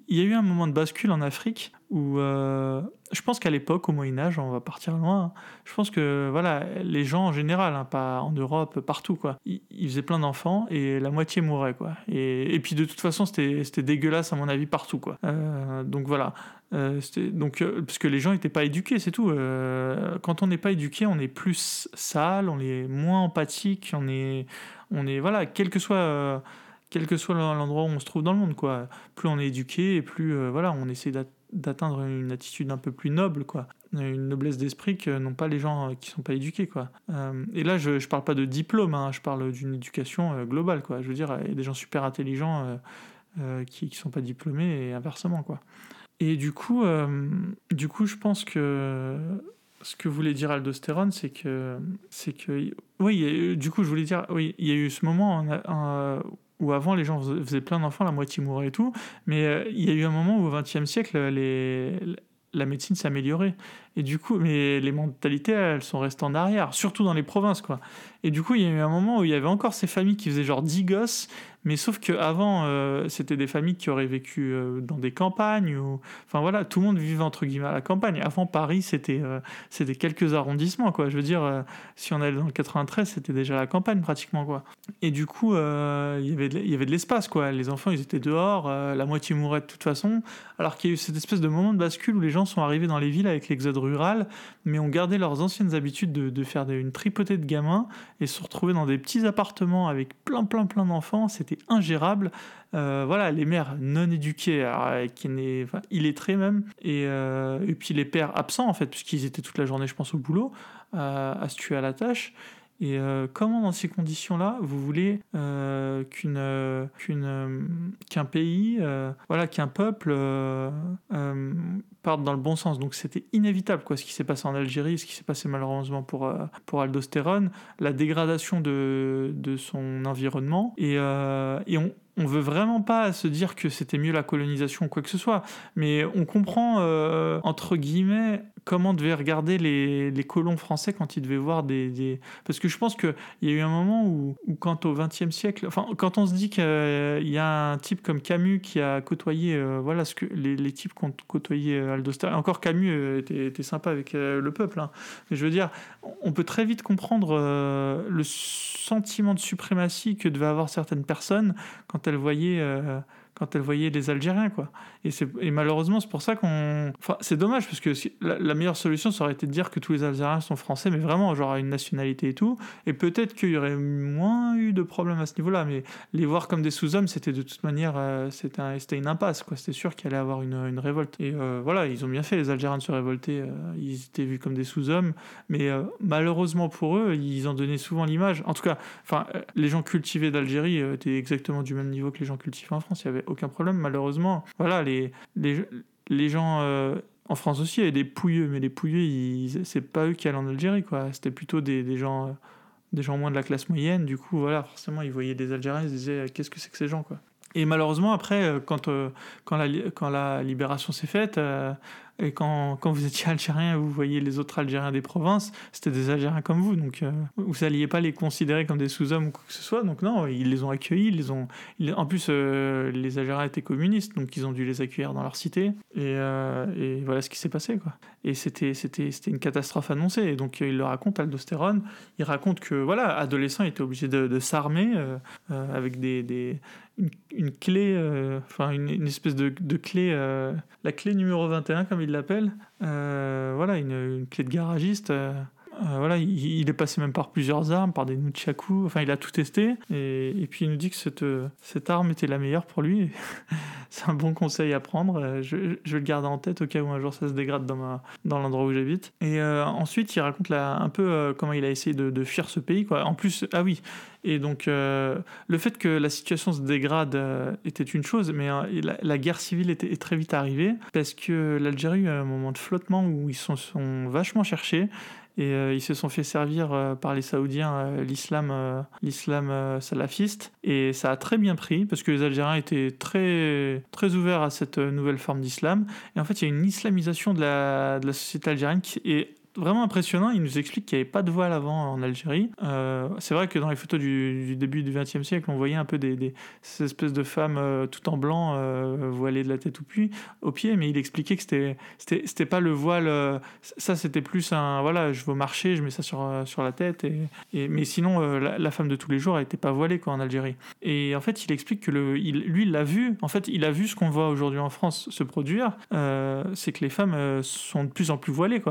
A: il y a eu un moment de bascule en Afrique où euh, je pense qu'à l'époque, au Moyen Âge, on va partir loin. Je pense que voilà, les gens en général, hein, pas en Europe, partout quoi, ils, faisaient plein d'enfants et la moitié mourait quoi. Et, puis de toute façon, c'était dégueulasse à mon avis partout quoi. Euh, donc voilà. Euh, donc parce que les gens n'étaient pas éduqués, c'est tout. quand on n'est pas éduqué, on est plus sale, on est moins empathique, on est, on est voilà, quel que soit quel que soit l'endroit où on se trouve dans le monde, quoi. Plus on est éduqué et plus euh, voilà, on essaie d'atteindre une attitude un peu plus noble, quoi. Une noblesse d'esprit que n'ont pas les gens euh, qui sont pas éduqués, quoi. Euh, et là, je, je parle pas de diplôme, hein, je parle d'une éducation globale, quoi. Je veux dire, il y a des gens super intelligents qui, qui sont pas diplômés et inversement, quoi. Et du coup, du coup, je pense que ce que voulait dire Aldostérone, c'est que, c'est que, oui, du coup, je voulais dire, oui, il y a eu ce moment où avant les gens faisaient plein d'enfants, la moitié mourait et tout, mais euh, il y a eu un moment où au XXe siècle, la médecine s'est améliorée. Et du coup, mais les mentalités, elles sont restées en arrière, surtout dans les provinces, quoi. Et du coup, il y a eu un moment où il y avait encore ces familles qui faisaient genre 10 gosses, mais sauf qu'avant, euh, c'était des familles qui auraient vécu euh, dans des campagnes, ou... enfin voilà, tout le monde vivait entre guillemets à la campagne. Avant Paris, c'était euh, quelques arrondissements, quoi. Je veux dire, si on allait dans le 93, c'était déjà la campagne pratiquement, quoi. Et du coup, il y avait de, l'espace, quoi. Les enfants, ils étaient dehors, la moitié mourait de toute façon, alors qu'il y a eu cette espèce de moment de bascule où les gens sont arrivés dans les villes avec l'exode mais ont gardé leurs anciennes habitudes de, faire une tripotée de gamins et se retrouver dans des petits appartements avec plein, plein, plein d'enfants. C'était ingérable. Euh, voilà, les mères non éduquées, alors, qui illettrées même, euh, et puis les pères absents en fait, puisqu'ils étaient toute la journée, je pense, au boulot, à se tuer à la tâche. Et euh, comment dans ces conditions-là, vous voulez euh, qu'une, euh, qu'une, qu'un pays, voilà, qu'un peuple parte dans le bon sens? Donc c'était inévitable, quoi, ce qui s'est passé en Algérie, ce qui s'est passé malheureusement pour, pour Aldostérone, la dégradation de, de son environnement. Et, et on, on veut vraiment pas se dire que c'était mieux la colonisation ou quoi que ce soit, mais on comprend, entre guillemets, comment devaient regarder les, les, colons français quand ils devaient voir des. Parce que je pense qu'il y a eu un moment où, où quand au XXe siècle, enfin, quand on se dit qu'il y a un type comme Camus qui a côtoyé, euh, voilà, ce que les, les types qui ont côtoyé euh, Aldo encore Camus euh, était, était, sympa avec le peuple, hein. mais je veux dire, on peut très vite comprendre le sentiment de suprématie que devaient avoir certaines personnes quand elles voyaient quand elle voyait les Algériens, quoi. Et, malheureusement, c'est pour ça qu'on... Enfin, c'est dommage, parce que la, meilleure solution, ça aurait été de dire que tous les Algériens sont français, mais vraiment, genre, à une nationalité et tout. Et peut-être qu'il y aurait moins eu de problèmes à ce niveau-là, mais les voir comme des sous-hommes, c'était de toute manière... Euh, c'était, un, c'était une impasse, quoi. C'était sûr qu'il allait avoir une, révolte. Et euh, voilà, ils ont bien fait, les Algériens, de se révolter. Euh, ils étaient vus comme des sous-hommes, mais malheureusement pour eux, ils en donnaient souvent l'image. En tout cas, enfin, les gens cultivés d'Algérie étaient exactement du même niveau que les gens cultivés en France. Il y avait aucun problème, malheureusement. Voilà, les, gens. Euh, en France aussi, il y avait des pouilleux, mais les pouilleux, c'est pas eux qui allaient en Algérie, quoi. C'était plutôt des, des gens. Euh, des gens moins de la classe moyenne, du coup, voilà, forcément, ils voyaient des Algériens, ils se disaient, qu'est-ce que c'est que ces gens, quoi. Et malheureusement, après, euh, quand, la, quand la libération s'est faite, et quand, quand vous étiez algérien, vous voyez les autres Algériens des provinces, c'était des Algériens comme vous, donc euh, vous n'alliez pas les considérer comme des sous-hommes ou quoi que ce soit. Donc non, ils les ont accueillis, ils ont. en plus, euh, les Algériens étaient communistes, donc ils ont dû les accueillir dans leur cité. Et, voilà ce qui s'est passé. Et c'était une catastrophe annoncée. Et donc il le raconte, Aldostérone. Il raconte que voilà, adolescent, il était obligé de, de s'armer avec des, des une, clé, euh, enfin une, espèce de, clé, euh, la clé numéro 21 comme il l'appelle, euh, voilà, une, clé de garagiste. Voilà, il, est passé même par plusieurs armes, par des nunchaku, enfin il a tout testé, et, puis il nous dit que cette, cette arme était la meilleure pour lui. [LAUGHS] C'est un bon conseil à prendre, je, vais le garder en tête au cas où un jour ça se dégrade dans, dans l'endroit où j'habite. Et ensuite il raconte un peu comment il a essayé de, fuir ce pays. En plus, ah oui, et donc, euh, le fait que la situation se dégrade euh, était une chose, mais euh, la, guerre civile était, est très vite arrivée parce que l'Algérie a eu un moment de flottement où ils se sont, vachement cherchés et ils se sont fait servir par les Saoudiens l'islam, l'islam salafiste et ça a très bien pris parce que les Algériens étaient très, très ouverts à cette nouvelle forme d'islam. Et en fait, il y a une islamisation de la, de la société algérienne qui est vraiment impressionnant. Il nous explique qu'il n'y avait pas de voile avant en Algérie. Euh, c'est vrai que dans les photos du, début du XXe siècle, on voyait un peu des, ces espèces de femmes euh, tout en blanc, euh, voilées de la tête au au pied mais il expliquait que c'était, c'était, pas le voile. ça, c'était plus un voilà, je veux marcher, je mets ça sur, la tête. Mais sinon, la, femme de tous les jours, n'était pas voilée en Algérie. Et en fait, il explique que lui, il l'a vu. En fait, il a vu ce qu'on voit aujourd'hui en France se produire. c'est que les femmes sont de plus en plus voilées.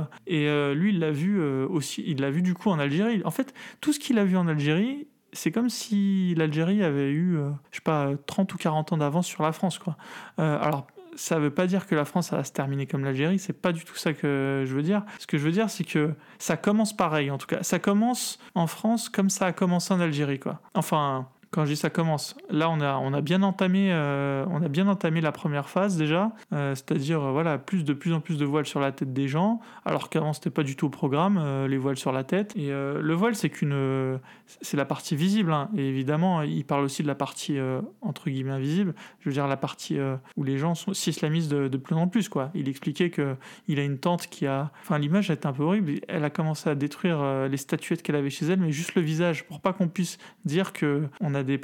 A: Lui, il l'a vu euh, aussi, il l'a vu du coup en Algérie. En fait, tout ce qu'il a vu en Algérie, c'est comme si l'Algérie avait eu, euh, je sais pas, 30 ou 40 ans d'avance sur la France, quoi. Euh, alors, ça veut pas dire que la France va se terminer comme l'Algérie, c'est pas du tout ça que je veux dire. Ce que je veux dire, c'est que ça commence pareil, en tout cas. Ça commence en France comme ça a commencé en Algérie, quoi. Enfin, quand je dis ça commence, là on a, on a, bien, entamé, euh, on a bien entamé la première phase déjà, euh, c'est-à-dire euh, voilà, plus de plus en plus de voiles sur la tête des gens, alors qu'avant c'était pas du tout au programme, les voiles sur la tête. Et le voile c'est qu'une, c'est la partie visible, hein. évidemment il parle aussi de la partie entre guillemets invisible, je veux dire la partie où les gens s'islamisent de, plus en plus quoi. Il expliquait que il a une tante qui a, enfin l'image était un peu horrible, elle a commencé à détruire les statuettes qu'elle avait chez elle, mais juste le visage pour pas qu'on puisse dire que on a des,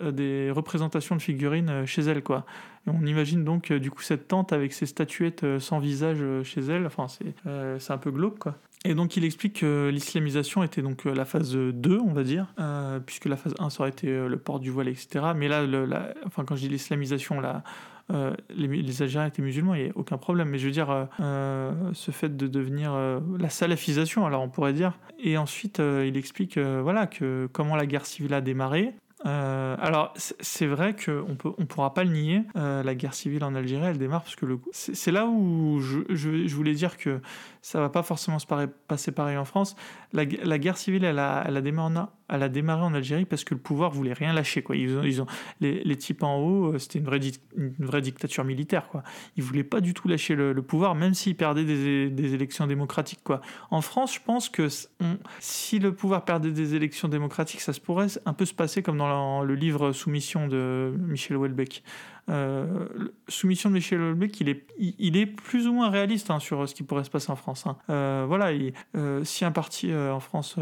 A: euh, des représentations de figurines euh, chez elle, quoi. On imagine donc euh, du coup cette tante avec ses statuettes sans visage chez elle. Enfin, c'est un peu glauque, quoi. Et donc il explique que l'islamisation était donc la phase 2, on va dire, puisque la phase 1 ça aurait été le port du voile, etc. Mais là, enfin, quand je dis l'islamisation, là, les, les, Algériens étaient musulmans, il n'y a aucun problème. Mais je veux dire, ce fait de devenir la salafisation, alors on pourrait dire. Et ensuite, il explique voilà, que comment la guerre civile a démarré, euh, alors, c'est vrai qu'on ne on pourra pas le nier, euh, la guerre civile en Algérie, elle démarre parce que le... c'est là où je, voulais dire que ça va pas forcément se passer pareil en France. La, guerre civile, elle a, démarré en, Algérie parce que le pouvoir voulait rien lâcher. Quoi. Ils ont, les, types en haut, euh, c'était une vraie, dictature militaire. Quoi. Ils voulaient pas du tout lâcher le, pouvoir, même s'ils perdaient des, élections démocratiques. Quoi. En France, je pense que si le pouvoir perdait des élections démocratiques, ça se pourrait un peu se passer comme dans le livre Soumission de Michel Houellebecq. Euh, soumission de Michel Houellebecq, il est, il, est plus ou moins réaliste hein, sur ce qui pourrait se passer en France. Hein. Euh, voilà, euh, si un parti en France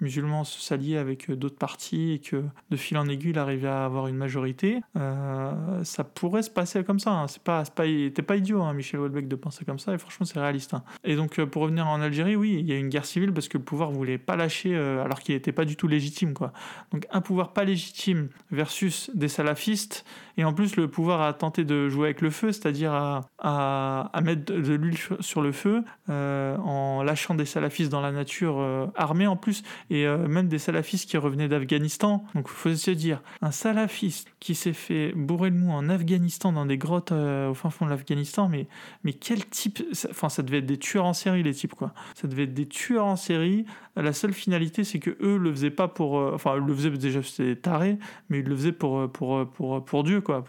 A: musulmans s'allier avec euh, d'autres partis et que de fil en aiguille, il arrivait à avoir une majorité, euh, ça pourrait se passer comme ça. Hein. C'est pas, pas, pas idiot, hein, Michel Houellebecq, de penser comme ça, et franchement, c'est réaliste. Hein. Et donc, euh, pour revenir en Algérie, oui, il y a une guerre civile parce que le pouvoir voulait pas lâcher alors qu'il n'était pas du tout légitime, quoi. Donc, un pouvoir pas légitime versus des salafistes, et en plus, le pouvoir a tenté de jouer avec le feu, c'est-à-dire à, à, mettre de l'huile sur le feu en lâchant des salafistes dans la nature armés en plus et euh, même des salafistes qui revenaient d'Afghanistan. Donc il faut se dire, un salafiste qui s'est fait bourrer le mou en Afghanistan, dans des grottes euh, au fin fond de l'Afghanistan, mais, mais quel type Enfin, ça devait être des tueurs en série, les types, quoi. Ça devait être des tueurs en série. La seule finalité, c'est que eux le faisaient pas pour... Euh, enfin, ils le faisaient déjà, c'était taré, mais ils le faisaient pour, pour, pour, pour Dieu, quoi,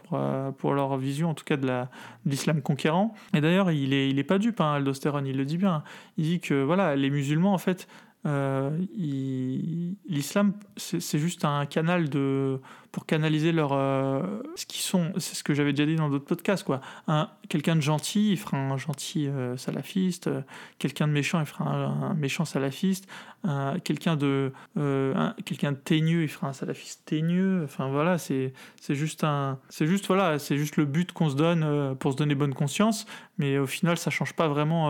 A: pour, leur vision, en tout cas, de l'islam conquérant. Et d'ailleurs, il est, il est pas dupe, hein, il le dit bien. Il dit que, voilà, les musulmans, en fait, l'islam, c'est juste un canal de, pour canaliser leur, ce qu'ils sont. C'est ce que j'avais déjà dit dans d'autres podcasts. Quoi. quelqu'un de gentil, il fera un gentil salafiste. quelqu'un de méchant, il fera un, méchant salafiste. quelqu'un de, quelqu'un de teigneux, il fera un salafiste teigneux. Enfin voilà, c'est juste un, c'est juste voilà, c'est juste le but qu'on se donne pour se donner bonne conscience. Mais au final, ça change pas vraiment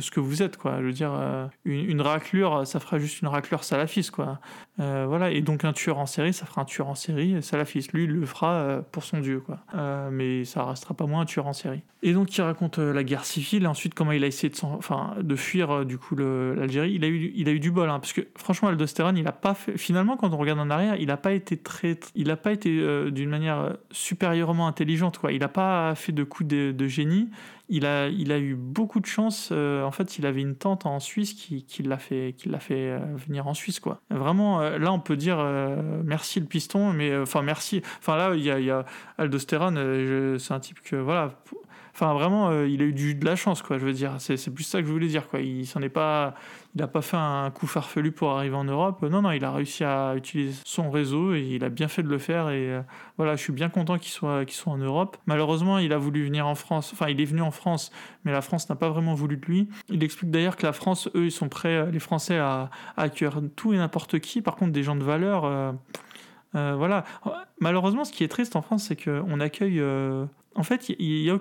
A: ce que vous êtes, quoi. Je veux dire, euh, une, raclure, ça fera juste une raclure salafiste, quoi. Euh, voilà, et donc un tueur en série, ça fera un tueur en série salafiste. Lui, il le fera euh, pour son Dieu, quoi. mais ça restera pas moins un tueur en série. Et donc, il raconte la guerre civile, et ensuite comment il a essayé de, enfin, de fuir, du coup, l'Algérie. Il, a eu, il a eu du bol, hein, parce que franchement, Aldostérone, il a pas fait, finalement, quand on regarde en arrière, il a pas été très, il a pas été d'une manière supérieurement intelligente, quoi. Il a pas fait de coups de, de génie il a, il a eu beaucoup de chance. Euh, en fait, il avait une tante en Suisse qui, qui l'a fait, qui l'a fait euh, venir en Suisse, quoi. Vraiment, euh, là, on peut dire merci le piston, mais enfin merci. Enfin là, il y a, il y a Aldostérone, c'est un type que voilà. Enfin, vraiment, il a eu de la chance, quoi. Je veux dire, c'est plus ça que je voulais dire, quoi. Il s'en est pas il n'a pas fait un coup farfelu pour arriver en Europe. Non, non, il a réussi à utiliser son réseau et il a bien fait de le faire. Et euh, voilà, je suis bien content qu'il soit, qu'il soit en Europe. Malheureusement, il a voulu venir en France. Enfin, il est venu en France, mais la France n'a pas vraiment voulu de lui. Il explique d'ailleurs que la France, eux, ils sont prêts, euh, les Français, à, accueillir tout et n'importe qui. Par contre, des gens de valeur. Euh, voilà. Malheureusement, ce qui est triste en France, c'est qu'on accueille en fait, il y a,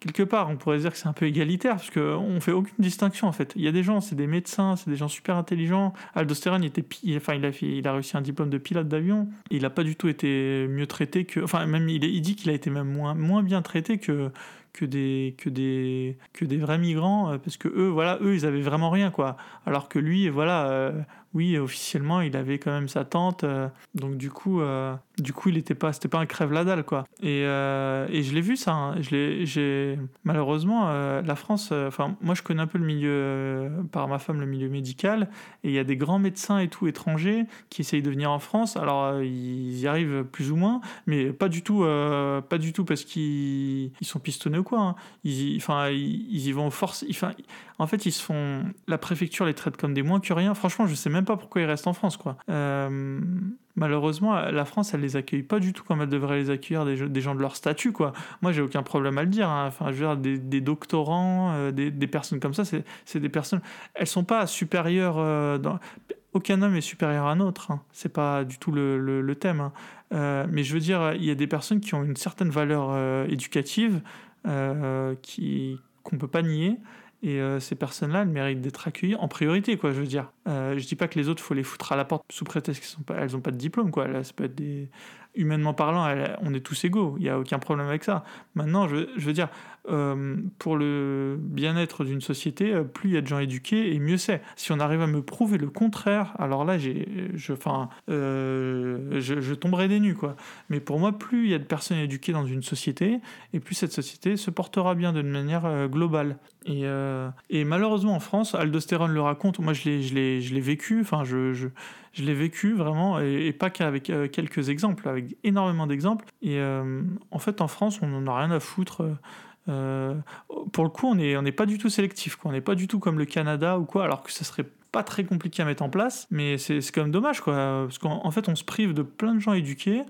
A: quelque part, on pourrait dire que c'est un peu égalitaire, parce qu'on fait aucune distinction, en fait. Il y a des gens, c'est des médecins, c'est des gens super intelligents. Aldostérone, il, était, enfin, il, a il a réussi un diplôme de pilote d'avion. Il n'a pas du tout été mieux traité que... Enfin, même, il, dit qu'il a été même moins bien traité que, que des que des que des vrais migrants euh, parce que eux voilà eux ils avaient vraiment rien quoi alors que lui voilà euh, oui, officiellement, il avait quand même sa tante. Euh, donc du coup, euh, du coup, il était pas, c'était pas un crève la dalle quoi. Et, et je l'ai vu ça. Hein. Je j'ai malheureusement la France. Enfin, moi, je connais un peu le milieu par ma femme, le milieu médical. Et il y a des grands médecins et tout étrangers qui essayent de venir en France. Alors ils y arrivent plus ou moins, mais pas du tout, pas du tout parce qu'ils ils sont pistonnés quoi. Hein. Ils, enfin, ils, y vont force. Enfin, en fait, ils se font. La préfecture les traite comme des moins que rien. Franchement, je sais même pas pourquoi ils restent en France, quoi. Euh, malheureusement, la France, elle les accueille pas du tout comme elle devrait les accueillir des, gens de leur statut, quoi. Moi, j'ai aucun problème à le dire. Hein. Enfin, je veux dire, des, doctorants, euh, des, personnes comme ça, c'est des personnes. Elles sont pas supérieures. Euh. Aucun homme est supérieur à un autre. Hein. C'est pas du tout le, thème. Hein. mais je veux dire, il y a des personnes qui ont une certaine valeur éducative qui qu'on peut pas nier. Et euh, ces personnes-là, elles méritent d'être accueillies en priorité, quoi, je veux dire. Euh, je dis pas que les autres, faut les foutre à la porte sous prétexte qu'elles n'ont pas, pas de diplôme, quoi. Là, ça peut être des, humainement parlant, on est tous égaux, il n'y a aucun problème avec ça. Maintenant, je, veux dire, euh, pour le bien-être d'une société, euh, plus il y a de gens éduqués et mieux c'est. Si on arrive à me prouver le contraire, alors là, j'ai, je, euh, je, tomberai des nues, quoi. Mais pour moi, plus il y a de personnes éduquées dans une société, et plus cette société se portera bien d'une manière globale. Et, malheureusement, en France, Aldostérone le raconte, moi je l'ai, vécu, enfin, je je l'ai vécu vraiment, et, pas qu'avec euh, quelques exemples, avec énormément d'exemples. Et euh, en fait, en France, on n'en a rien à foutre. Euh, pour le coup, on n'est pas du tout sélectif, quoi. on n'est pas du tout comme le Canada ou quoi, alors que ça serait pas très compliqué à mettre en place, mais c'est quand même dommage, quoi, parce qu'en fait, on se prive de plein de gens éduqués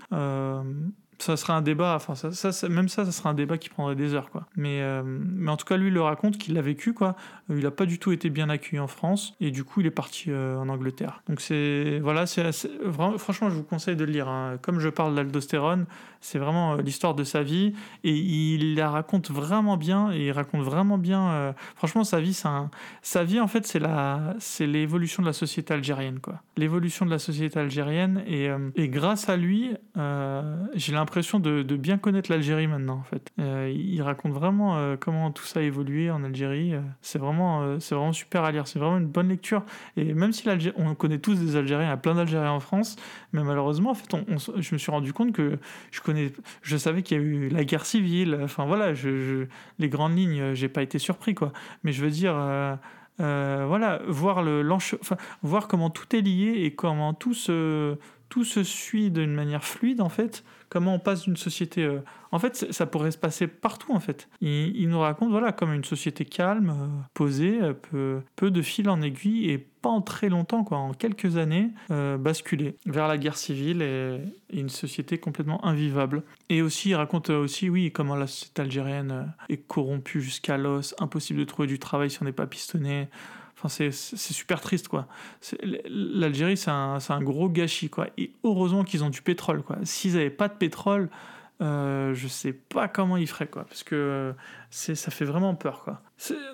A: ça serait un débat, enfin ça, même ça, ça serait un débat qui prendrait des heures, quoi. Mais, euh, mais en tout cas, lui, il le raconte qu'il l'a vécu, quoi. Euh, il n'a pas du tout été bien accueilli en France, et du coup, il est parti euh, en Angleterre. Donc c'est, voilà, c'est, franchement, je vous conseille de le lire. Hein. Comme je parle d'aldostérone, c'est vraiment l'histoire de sa vie, et il la raconte vraiment bien, et il raconte vraiment bien. franchement, sa vie, sa vie, en fait, c'est la, c'est l'évolution de la société algérienne, quoi. L'évolution de la société algérienne, et, et grâce à lui, j'ai l'impression l'impression de, bien connaître l'Algérie maintenant, en fait. Euh, il raconte vraiment euh, comment tout ça a évolué en Algérie. Euh, c'est vraiment, c'est vraiment super à lire. C'est vraiment une bonne lecture. Et même si on connaît tous des Algériens, il y a plein d'Algériens en France, mais malheureusement, en fait, je me suis rendu compte que je connais, je savais qu'il y a eu la guerre civile. Enfin voilà, les grandes lignes, j'ai pas été surpris, quoi. Mais je veux dire. voilà, voir le voir comment tout est lié et comment tout se tout se suit d'une manière fluide en fait. Comment on passe d'une société. Euh, en fait, ça pourrait se passer partout en fait. Il, nous raconte voilà comme une société calme, euh, posée, euh, peu, peu de fil en aiguille et pas en très longtemps quoi, en quelques années, basculer vers la guerre civile et, une société complètement invivable. Et aussi, il raconte aussi oui comment la société algérienne est corrompue jusqu'à l'os, impossible de trouver du travail si on n'est pas pistonné. Enfin, c'est super triste, quoi. L'Algérie, c'est un, un, gros gâchis, quoi. Et heureusement qu'ils ont du pétrole, quoi. S'ils n'avaient pas de pétrole, euh, je sais pas comment ils feraient, quoi. Parce que ça fait vraiment peur, quoi.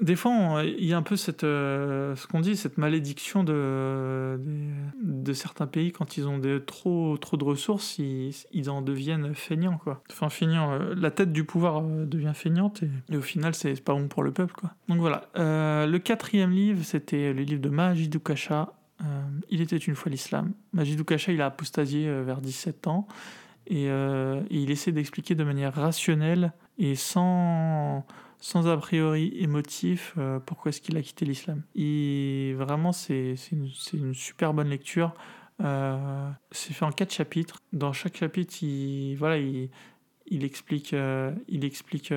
A: Des fois, il y a un peu cette, euh, ce qu'on dit, cette malédiction de, de, certains pays quand ils ont trop, trop de ressources, ils, ils en deviennent feignants, quoi. Enfin, feignants, euh, la tête du pouvoir euh, devient feignante et, au final, c'est pas bon pour le peuple, quoi. Donc voilà. le quatrième livre, c'était le livre de Majidou Kasha. il était une fois l'islam. Majidou Kasha, il a apostasié vers 17 ans et, et il essaie d'expliquer de manière rationnelle et sans sans a priori émotif euh, pourquoi est-ce qu'il a quitté l'islam. Vraiment, c'est une, une, super bonne lecture. Euh, c'est fait en quatre chapitres. Dans chaque chapitre, il, voilà, il, il explique, euh, il, explique,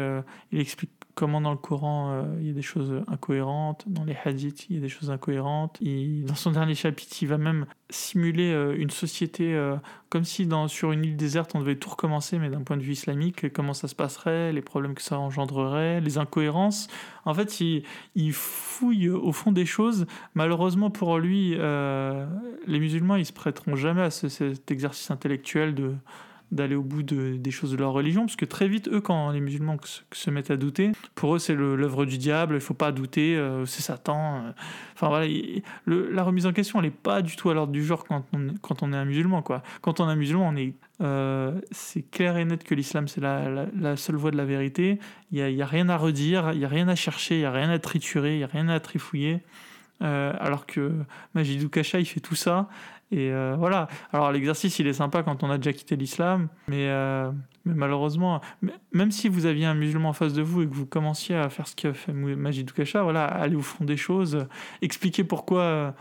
A: il explique comment dans le Coran euh, il y a des choses incohérentes, dans les hadiths il y a des choses incohérentes. Dans son dernier chapitre, il va même simuler euh, une société euh, comme si dans, sur une île déserte on devait tout recommencer, mais d'un point de vue islamique, comment ça se passerait, les problèmes que ça engendrerait, les incohérences. En fait, il, il fouille au fond des choses. Malheureusement pour lui, les musulmans, ils se prêteront jamais à cet exercice intellectuel de d'aller au bout de, des choses de leur religion, parce que très vite, eux, quand les musulmans se, mettent à douter, pour eux, c'est l'œuvre du diable, il faut pas douter, euh, c'est Satan. Euh. enfin voilà, la remise en question, elle n'est pas du tout à l'ordre du jour quand on, quand on est un musulman. Quoi. Quand on est un musulman, on est, euh, c'est clair et net que l'islam, c'est la, seule voie de la vérité. Il n'y a, a, rien à redire, il n'y a rien à chercher, il n'y a rien à triturer, il n'y a rien à trifouiller. alors que Majidou Kacha, il fait tout ça et euh, voilà. Alors l'exercice, il est sympa quand on a déjà quitté l'islam, mais, euh, malheureusement, même si vous aviez un musulman en face de vous et que vous commenciez à faire ce qu'a fait Majid Kasha, voilà, allez au fond des choses, expliquer pourquoi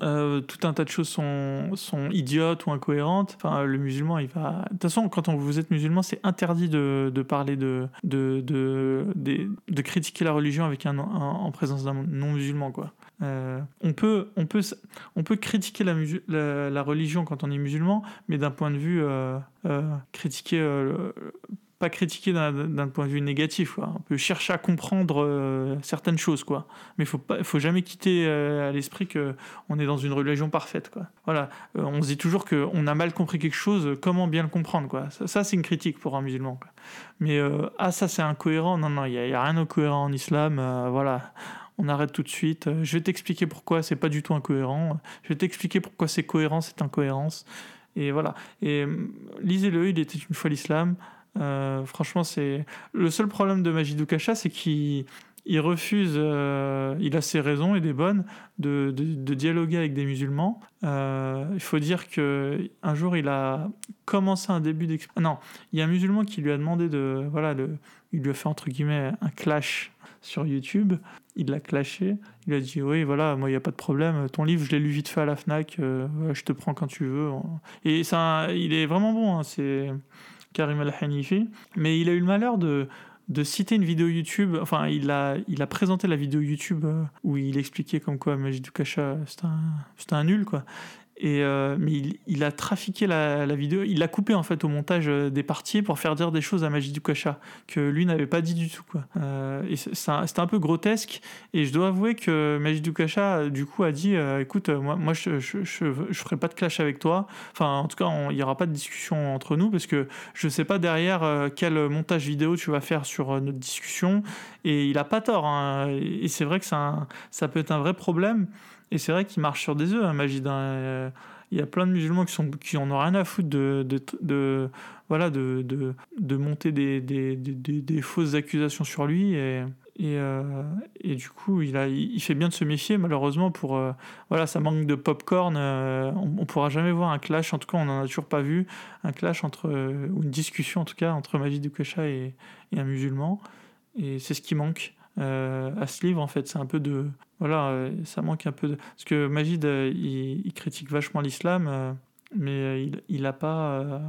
A: euh, tout un tas de choses sont, idiotes ou incohérentes. Enfin, le musulman, il va. De toute façon, quand vous êtes musulman, c'est interdit de, parler de de, de, de, critiquer la religion avec un, en présence d'un non-musulman, quoi. Euh, on, peut, on, peut, on peut critiquer la, religion quand on est musulman, mais d'un point de vue euh, euh, critiquer, pas critiquer d'un point de vue négatif. On peut chercher à comprendre certaines choses, quoi. Mais il faut pas, faut jamais quitter à l'esprit que on est dans une religion parfaite, quoi. Voilà, on se dit toujours que on a mal compris quelque chose. Comment bien le comprendre, quoi. Ça, c'est une critique pour un musulman. Mais ah ça c'est incohérent. Non non, il y, a rien de cohérent en islam. voilà on arrête tout de suite. Euh, je vais t'expliquer pourquoi c'est pas du tout incohérent. Je vais t'expliquer pourquoi c'est cohérent, cette incohérence. Et voilà. Et euh, lisez-le, il était une fois l'islam. Euh, franchement, c'est le seul problème de Majidou Kacha, c'est qu'il refuse, il a ses raisons et des bonnes, de, dialoguer avec des musulmans. il faut dire que un jour, il a commencé un début d'expérience. Non, il y a un musulman qui lui a demandé de, voilà, il lui a fait entre guillemets un clash sur YouTube. Il l'a clashé. Il a dit Oui, voilà, moi, il n'y a pas de problème. Ton livre, je l'ai lu vite fait à la Fnac. Euh, je te prends quand tu veux. Et ça, il est vraiment bon. Hein, c'est Karim Al-Hanifi. Mais il a eu le malheur de, de citer une vidéo YouTube. Enfin, il a, il a présenté la vidéo YouTube euh, où il expliquait comme quoi Majid Kasha, c'était un, un nul, quoi. Euh, mais il, a trafiqué la, vidéo, il l'a coupé en fait au montage euh, des parties pour faire dire des choses à Majid Kasha que lui n'avait pas dit du tout. Quoi. Euh, c'était un peu grotesque. Et je dois avouer que Majid Kasha du coup a dit écoute, moi, je, je, ferai pas de clash avec toi. Enfin, en tout cas, il n'y aura pas de discussion entre nous parce que je sais pas derrière quel montage vidéo tu vas faire sur notre discussion. Et il a pas tort. Hein. Et c'est vrai que ça peut être un vrai problème. Et c'est vrai qu'il marche sur des œufs, hein, Magid. Euh, il y a plein de musulmans qui, sont, en ont rien à foutre de, voilà, de, monter des, fausses accusations sur lui. Et, euh, du coup, il, fait bien de se méfier, malheureusement, pour. Euh, voilà, ça manque de popcorn. on ne pourra jamais voir un clash, en tout cas, on n'en a toujours pas vu, un clash entre. ou une discussion, en tout cas, entre Majid Dukacha et, et un musulman. Et c'est ce qui manque. À ce livre en fait c'est un peu de voilà, euh, ça manque un peu de... Parce que Majid, euh, il, critique vachement l'islam. Euh, mais il n'a pas,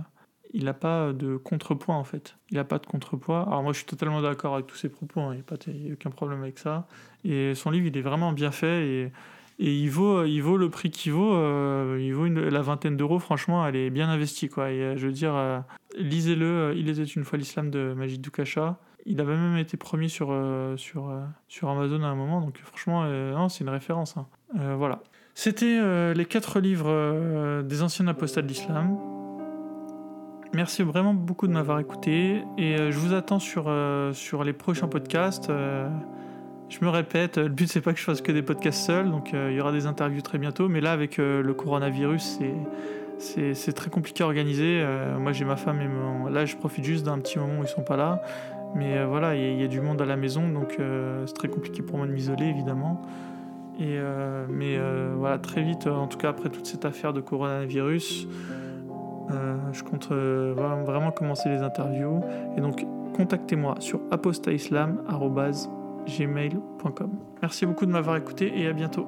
A: il a pas de contrepoint en fait. Il n'a pas de contrepoids. Alors moi je suis totalement d'accord avec tous ses propos, hein. il n'y a, a, aucun problème avec ça. Et son livre il est vraiment bien fait et il vaut, il le prix qu'il vaut. Euh, il vaut la vingtaine d'euros. Franchement, elle est bien investie. Quoi. Euh, je veux dire, euh, lisez-le. Il était une fois l'islam de Majid Doukasha. Il avait même été premier sur, sur, sur Amazon à un moment. Donc franchement, c'est une référence. Hein. voilà. C'était les quatre livres des anciens apostats de l'islam. Merci vraiment beaucoup de m'avoir écouté. Et je vous attends sur, sur les prochains podcasts. Je me répète, le but c'est pas que je fasse que des podcasts seuls, donc euh, il y aura des interviews très bientôt. Mais là, avec euh, le coronavirus, c'est très compliqué à organiser. Euh, moi, j'ai ma femme et mon... là, je profite juste d'un petit moment où ils sont pas là. Mais voilà, il y, a du monde à la maison, donc c'est très compliqué pour moi de m'isoler, évidemment. Et mais voilà, très vite, en tout cas après toute cette affaire de coronavirus, je compte vraiment commencer les interviews. Et donc, contactez-moi sur apostaislam@ gmail.com. Merci beaucoup de m'avoir écouté et à bientôt.